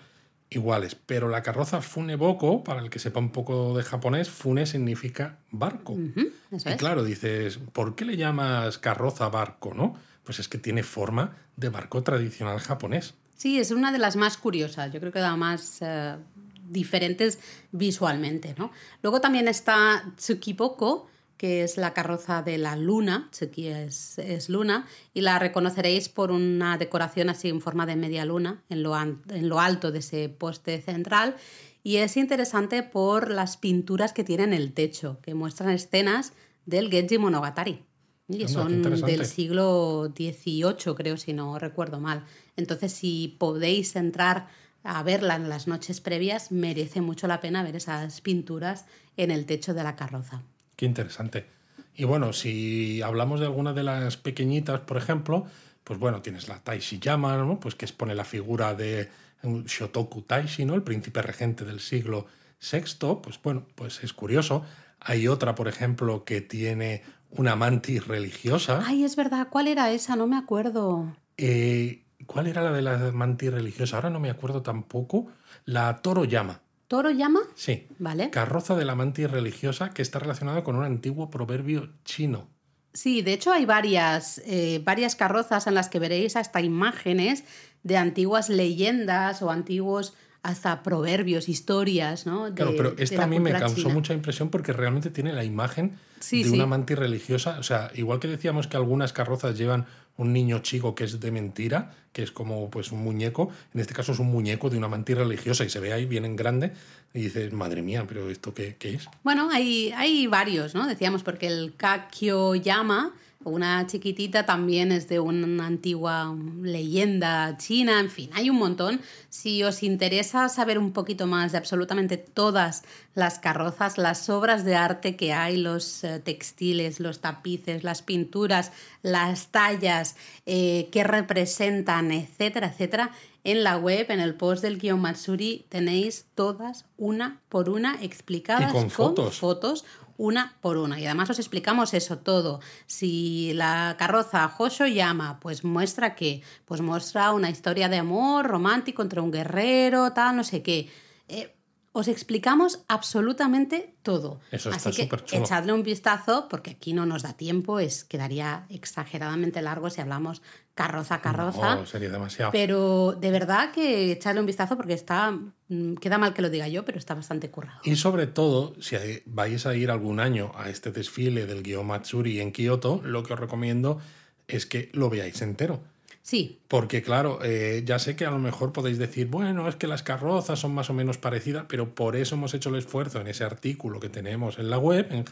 Speaker 1: iguales. Pero la carroza Funeboko, para el que sepa un poco de japonés, Fune significa barco. y claro, dices, ¿por qué le llamas carroza barco, no? Pues es que tiene forma de barco tradicional japonés.
Speaker 2: Sí, es una de las más curiosas. Yo creo que da más eh, diferentes visualmente, ¿no? Luego también está Tsukiboko, que es la carroza de la luna, Tsuki es, es, luna, y la reconoceréis por una decoración así en forma de media luna en lo, en lo alto de ese poste central. Y es interesante por las pinturas que tiene en el techo, que muestran escenas del Genji Monogatari. Y son del siglo XVIII, creo, si no recuerdo mal. Entonces, si podéis entrar a verla en las noches previas, merece mucho la pena ver esas pinturas en el techo de la carroza.
Speaker 1: Qué interesante. Y bueno, si hablamos de alguna de las pequeñitas, por ejemplo, pues bueno, tienes la Taishiyama, ¿no? pues que expone la figura de Shotoku Taishi, ¿no? el príncipe regente del siglo VI, pues bueno, pues es curioso. Hay otra, por ejemplo, que tiene una mantis religiosa.
Speaker 2: Ay, es verdad, ¿cuál era esa? No me acuerdo.
Speaker 1: Eh, ¿Cuál era la de la mantis religiosa? Ahora no me acuerdo tampoco. La Toro Llama.
Speaker 2: ¿Toro llama?
Speaker 1: Sí.
Speaker 2: Vale.
Speaker 1: Carroza de la mantis religiosa que está relacionada con un antiguo proverbio chino.
Speaker 2: Sí, de hecho hay varias, eh, varias carrozas en las que veréis hasta imágenes de antiguas leyendas o antiguos hasta proverbios, historias, ¿no?
Speaker 1: claro, pero esta a mí me causó mucha impresión porque realmente tiene la imagen de una mantis religiosa. O sea, igual que decíamos que algunas carrozas llevan un niño chico que es de mentira, que es como pues un muñeco, en este caso es un muñeco de una mantis religiosa y se ve ahí bien en grande y dices, madre mía, pero ¿esto qué, qué es?
Speaker 2: Bueno, hay, hay varios, ¿no? Decíamos porque el Kakyo Yama una chiquitita también es de una antigua leyenda china, en fin, hay un montón. Si os interesa saber un poquito más de absolutamente todas las carrozas, las obras de arte que hay, los eh, textiles, los tapices, las pinturas, las tallas eh, que representan, etcétera, etcétera, en la web, en el post del guion Matsuri, tenéis todas una por una explicadas
Speaker 1: con, fotos.
Speaker 2: fotos una por una. Y además os explicamos eso todo. Si la carroza Hosho llama, pues muestra que, pues muestra una historia de amor romántico entre un guerrero, tal, no sé qué. Eh, os explicamos absolutamente todo.
Speaker 1: Eso está
Speaker 2: Así que echadle un vistazo, porque aquí no nos da tiempo, es, quedaría exageradamente largo si hablamos carroza carroza.
Speaker 1: No, sería demasiado.
Speaker 2: Pero de verdad que echadle un vistazo porque está. Mm, queda mal que lo diga yo, pero está bastante currado.
Speaker 1: Y sobre todo, si vais a ir algún año a este desfile del Gyo Matsuri en Kioto, lo que os recomiendo es que lo veáis entero
Speaker 2: Sí.
Speaker 1: Porque claro, eh, ya sé que a lo mejor podéis decir, bueno, es que las carrozas son más o menos parecidas, pero por eso hemos hecho el esfuerzo en ese artículo que tenemos en la web, en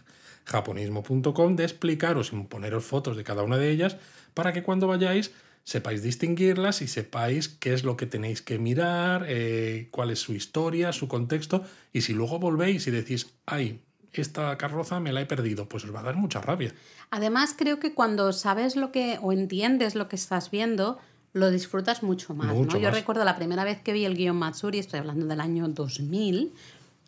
Speaker 1: japonismo.com, de explicaros y poneros fotos de cada una de ellas para que cuando vayáis sepáis distinguirlas y sepáis qué es lo que tenéis que mirar, eh, cuál es su historia, su contexto, y si luego volvéis y decís, ay, esta carroza me la he perdido, pues os va a dar mucha rabia.
Speaker 2: Además, creo que cuando sabes lo que o entiendes lo que estás viendo, lo disfrutas mucho más. ¿no? Yo recuerdo la primera vez que vi el guion Matsuri, estoy hablando del año 2000,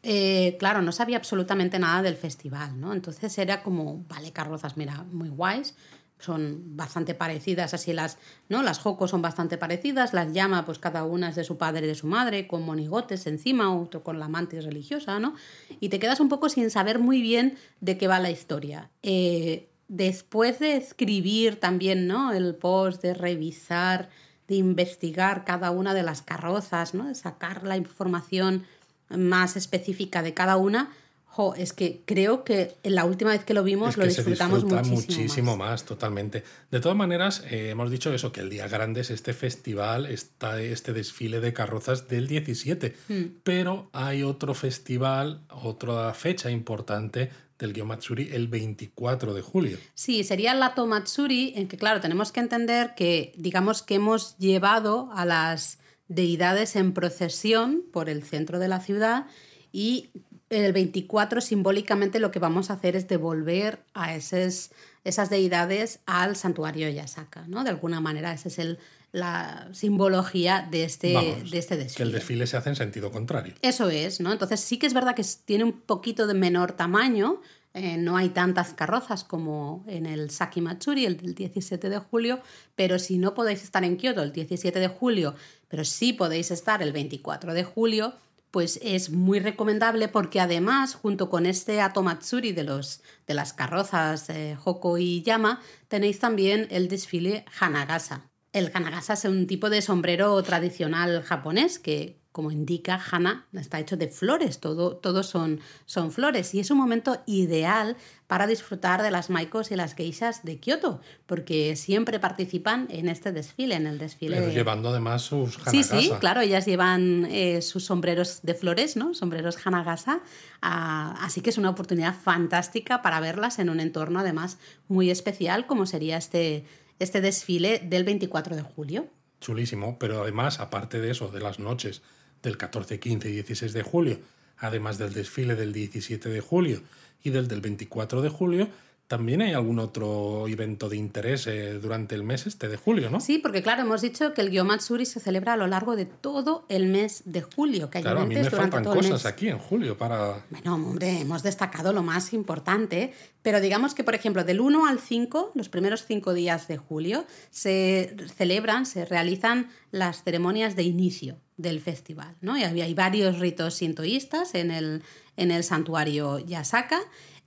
Speaker 2: eh, claro, no sabía absolutamente nada del festival, ¿no? Entonces era como, vale, carrozas, mira, muy guays, son bastante parecidas, así las, ¿no? Las Jocos son bastante parecidas, las llama, pues cada una es de su padre y de su madre, con monigotes encima, otro con la mantis religiosa, ¿no? Y te quedas un poco sin saber muy bien de qué va la historia. Eh, después de escribir también, ¿no? El post, de revisar, de investigar cada una de las carrozas, ¿no? De sacar la información más específica de cada una, Jo, es que creo que la última vez que lo vimos
Speaker 1: Es
Speaker 2: lo
Speaker 1: que se
Speaker 2: disfrutamos
Speaker 1: disfruta
Speaker 2: muchísimo,
Speaker 1: muchísimo
Speaker 2: más.
Speaker 1: más. totalmente. De todas maneras, eh, hemos dicho eso, que el día grande es este festival, está este desfile de carrozas del 17.
Speaker 2: Hmm.
Speaker 1: Pero hay otro festival, otra fecha importante del Gyomatsuri el 24 de julio.
Speaker 2: Sí, sería la Tomatsuri, en que claro, tenemos que entender que digamos que hemos llevado a las deidades en procesión por el centro de la ciudad y el 24 simbólicamente lo que vamos a hacer es devolver a esas, esas deidades al santuario de Yasaka, ¿no? De alguna manera, esa es el, la simbología de este,
Speaker 1: Vamos,
Speaker 2: de este
Speaker 1: Que
Speaker 2: desfile.
Speaker 1: el desfile se hace en sentido contrario.
Speaker 2: Eso es, ¿no? Entonces sí que es verdad que tiene un poquito de menor tamaño, eh, no hay tantas carrozas como en el Saki Matsuri, el del 17 de julio, pero si no podéis estar en Kioto el 17 de julio, pero sí podéis estar el 24 de julio, pues es muy recomendable porque además, junto con este Atomatsuri de, los, de las carrozas eh, Hoko y Yama, tenéis también el desfile Hanagasa. El Hanagasa es un tipo de sombrero tradicional japonés que, como indica Hana, está hecho de flores, todo, todo son, son flores y es un momento ideal para disfrutar de las maikos y las geishas de Kioto, porque siempre participan en este desfile, en el desfile
Speaker 1: Pero
Speaker 2: de...
Speaker 1: llevando además sus
Speaker 2: Sí,
Speaker 1: hanakasa.
Speaker 2: sí, claro, ellas llevan eh, sus sombreros de flores, ¿no? Sombreros Hanagasa. ah, así que es una oportunidad fantástica para verlas en un entorno además muy especial como sería este, este desfile del 24 de julio.
Speaker 1: Chulísimo, pero además, aparte de eso, de las noches del 14, 15 y 16 de julio, además del desfile del 17 de julio y del del 24 de julio, también hay algún otro evento de interés eh, durante el mes este de julio, ¿no?
Speaker 2: Sí, porque claro, hemos dicho que el Gyomatsuri se celebra a lo largo de todo el mes de julio, que hay
Speaker 1: Claro, a mí me faltan cosas aquí en julio para...
Speaker 2: Bueno, hombre, hemos destacado lo más importante, pero digamos que, por ejemplo, del 1 al 5, los primeros cinco días de julio, se celebran, se realizan las ceremonias de inicio del festival, ¿no? Y había hay varios ritos sintoístas en el, en el santuario Yasaka.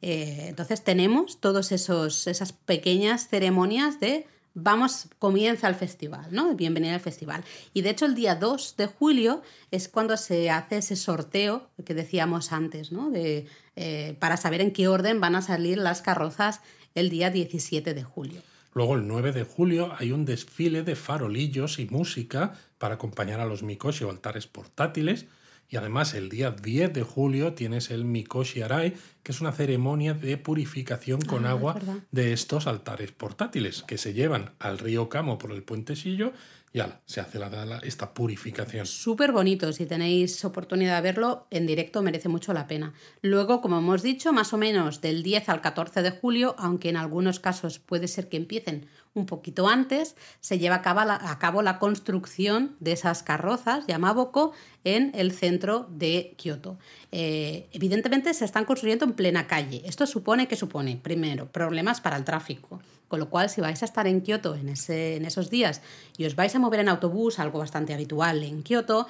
Speaker 2: Eh, entonces tenemos todas esas pequeñas ceremonias de vamos, comienza el festival, ¿no? Bienvenida al festival. Y de hecho el día 2 de julio es cuando se hace ese sorteo que decíamos antes, ¿no? De, eh, para saber en qué orden van a salir las carrozas el día 17 de julio.
Speaker 1: Luego el 9 de julio hay un desfile de farolillos y música para acompañar a los mikoshi o altares portátiles. Y además el día 10 de julio tienes el Mikoshi Arai, que es una ceremonia de purificación con
Speaker 2: Ah,
Speaker 1: agua de estos altares portátiles que se llevan al río Kamo por el puentecillo y ala, se hace la, esta purificación.
Speaker 2: Súper bonito, si tenéis oportunidad de verlo en directo merece mucho la pena. Luego, como hemos dicho, más o menos del 10 al 14 de julio, aunque en algunos casos puede ser que empiecen un poquito antes, se lleva a cabo la, construcción de esas carrozas, Yamaboko, en el centro de Kioto. Eh, evidentemente se están construyendo en plena calle. Esto supone que supone, primero, problemas para el tráfico. Con lo cual, si vais a estar en Kioto en esos días y os vais a mover en autobús, algo bastante habitual en Kioto,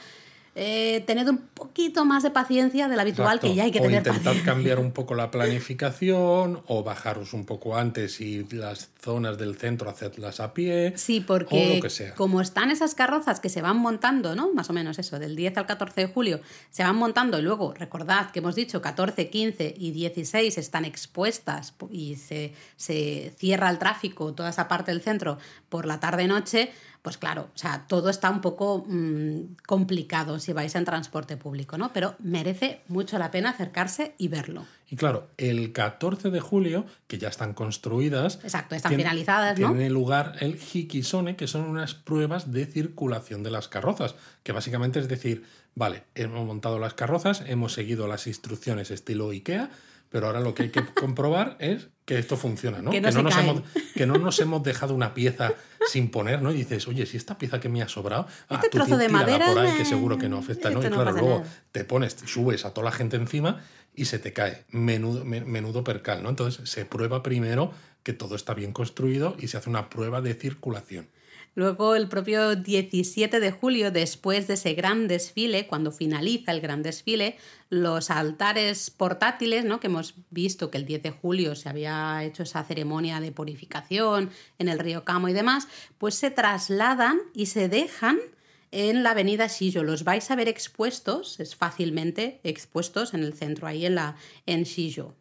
Speaker 2: eh, tened un poquito más de paciencia de la habitual,
Speaker 1: Exacto.
Speaker 2: que ya hay que
Speaker 1: o
Speaker 2: tener
Speaker 1: intentad
Speaker 2: paciencia.
Speaker 1: cambiar un poco la planificación o bajaros un poco antes y las zonas del centro hacedlas a pie.
Speaker 2: Sí,
Speaker 1: o
Speaker 2: porque
Speaker 1: lo que sea.
Speaker 2: como están esas carrozas que se van montando, ¿no? Más o menos eso, del 10 al 14 de julio, se van montando y luego, recordad que hemos dicho 14, 15 y 16 están expuestas y se, se cierra el tráfico, toda esa parte del centro, por la tarde-noche, pues claro, o sea, todo está un poco mm, complicado si vais en transporte público, ¿no? Pero merece mucho la pena acercarse y verlo.
Speaker 1: Y claro, el 14 de julio, que ya están construidas.
Speaker 2: Exacto, están
Speaker 1: tiene-
Speaker 2: finalizadas, ¿no?
Speaker 1: Tiene lugar el Hikisone, que son unas pruebas de circulación de las carrozas. Que básicamente es decir, vale, hemos montado las carrozas, hemos seguido las instrucciones estilo IKEA, pero ahora lo que hay que comprobar es que esto funciona, ¿no?
Speaker 2: Que no
Speaker 1: nos hemos, que no nos hemos dejado una pieza sin poner, ¿no? Y dices, oye, si esta pieza que me ha sobrado, ah,
Speaker 2: Este
Speaker 1: tú
Speaker 2: trozo de madera,
Speaker 1: por ahí, que seguro que no afecta, ¿no? Y claro, luego
Speaker 2: nada.
Speaker 1: te pones, subes a toda la gente encima y se te cae. Menudo, me- menudo percal, ¿no? Entonces se prueba primero que todo está bien construido y se hace una prueba de circulación.
Speaker 2: Luego, el propio 17 de julio, después de ese gran desfile, cuando finaliza el gran desfile, los altares portátiles, ¿no? que hemos visto que el 10 de julio se había hecho esa ceremonia de purificación en el río Camo y demás, pues se trasladan y se dejan en la avenida Shijo. Los vais a ver expuestos, es fácilmente expuestos en el centro, ahí en, la, en Shijo.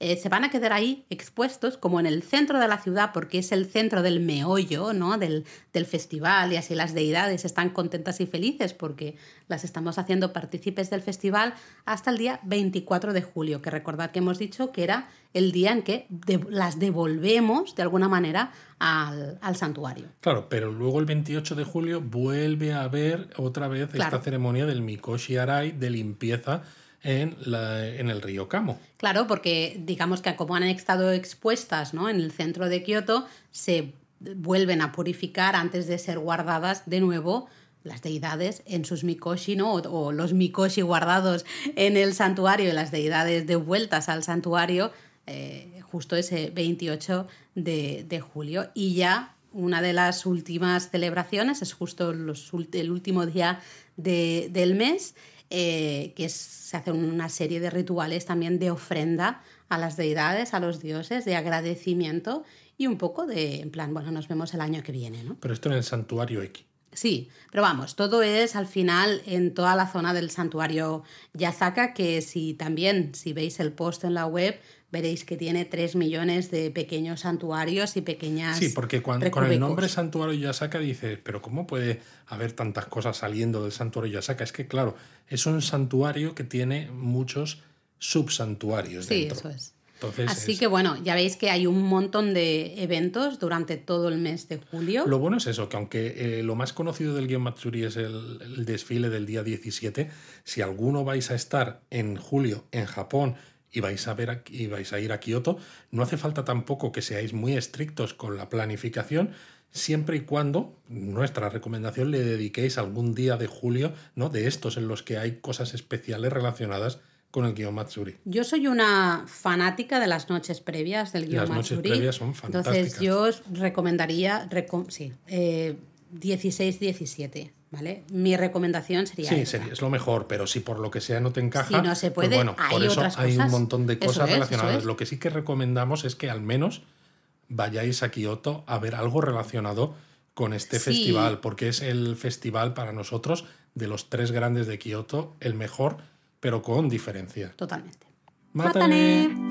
Speaker 2: Eh, se van a quedar ahí expuestos como en el centro de la ciudad porque es el centro del meollo ¿no? del, del festival y así las deidades están contentas y felices porque las estamos haciendo partícipes del festival hasta el día 24 de julio, que recordad que hemos dicho que era el día en que las devolvemos de alguna manera al, santuario.
Speaker 1: Claro, pero luego el 28 de julio vuelve a haber otra vez esta ceremonia del Mikoshi Arai de limpieza en, la, en, el río Kamo.
Speaker 2: Claro, porque digamos que como han estado expuestas ¿no? en el centro de Kioto, se vuelven a purificar antes de ser guardadas de nuevo las deidades en sus mikoshi, ¿no? O, los mikoshi guardados en el santuario y las deidades devueltas al santuario eh, justo ese 28 de, julio. Y ya una de las últimas celebraciones es justo el último día del mes, eh, que se hace una serie de rituales también de ofrenda a las deidades, a los dioses, de agradecimiento y un poco de, en plan, bueno, nos vemos el año que viene, ¿no?
Speaker 1: Pero esto en el santuario X.
Speaker 2: Sí, pero vamos, todo es al final en toda la zona del santuario Yazaka, que si también, si veis el post en la web, veréis que tiene 3 millones de pequeños santuarios y pequeñas.
Speaker 1: Sí, porque cuando, con el nombre santuario Yasaka dices, pero ¿cómo puede haber tantas cosas saliendo del santuario Yasaka? Es que, claro, es un santuario que tiene muchos subsantuarios.
Speaker 2: Sí, eso es. Así que bueno, ya veis que hay un montón de eventos durante todo el mes de julio.
Speaker 1: Lo bueno es eso, que aunque eh, lo más conocido del Guion Matsuri es el, el, desfile del día 17, si alguno vais a estar en julio en Japón y vais a ver y vais a ir a Kioto, no hace falta tampoco que seáis muy estrictos con la planificación, siempre y cuando nuestra recomendación le dediquéis algún día de julio, ¿no? De estos en los que hay cosas especiales relacionadas con el guion Matsuri.
Speaker 2: Yo soy una fanática de las noches previas del guion Matsuri. Las noches previas son fantásticas. Entonces yo os recomendaría, sí, 16-17. Eh, ¿Vale? Mi recomendación sería.
Speaker 1: Sí, sería, es lo mejor, pero si por lo que sea no te encaja. Si no se pues puede, bueno, hay por eso hay un montón de cosas relacionadas. Lo que sí que recomendamos es que al menos vayáis a Kioto a ver algo relacionado con este festival, porque es el festival para nosotros de los tres grandes de Kioto, el mejor, pero con diferencia.
Speaker 2: Totalmente.
Speaker 1: ¡Mátane!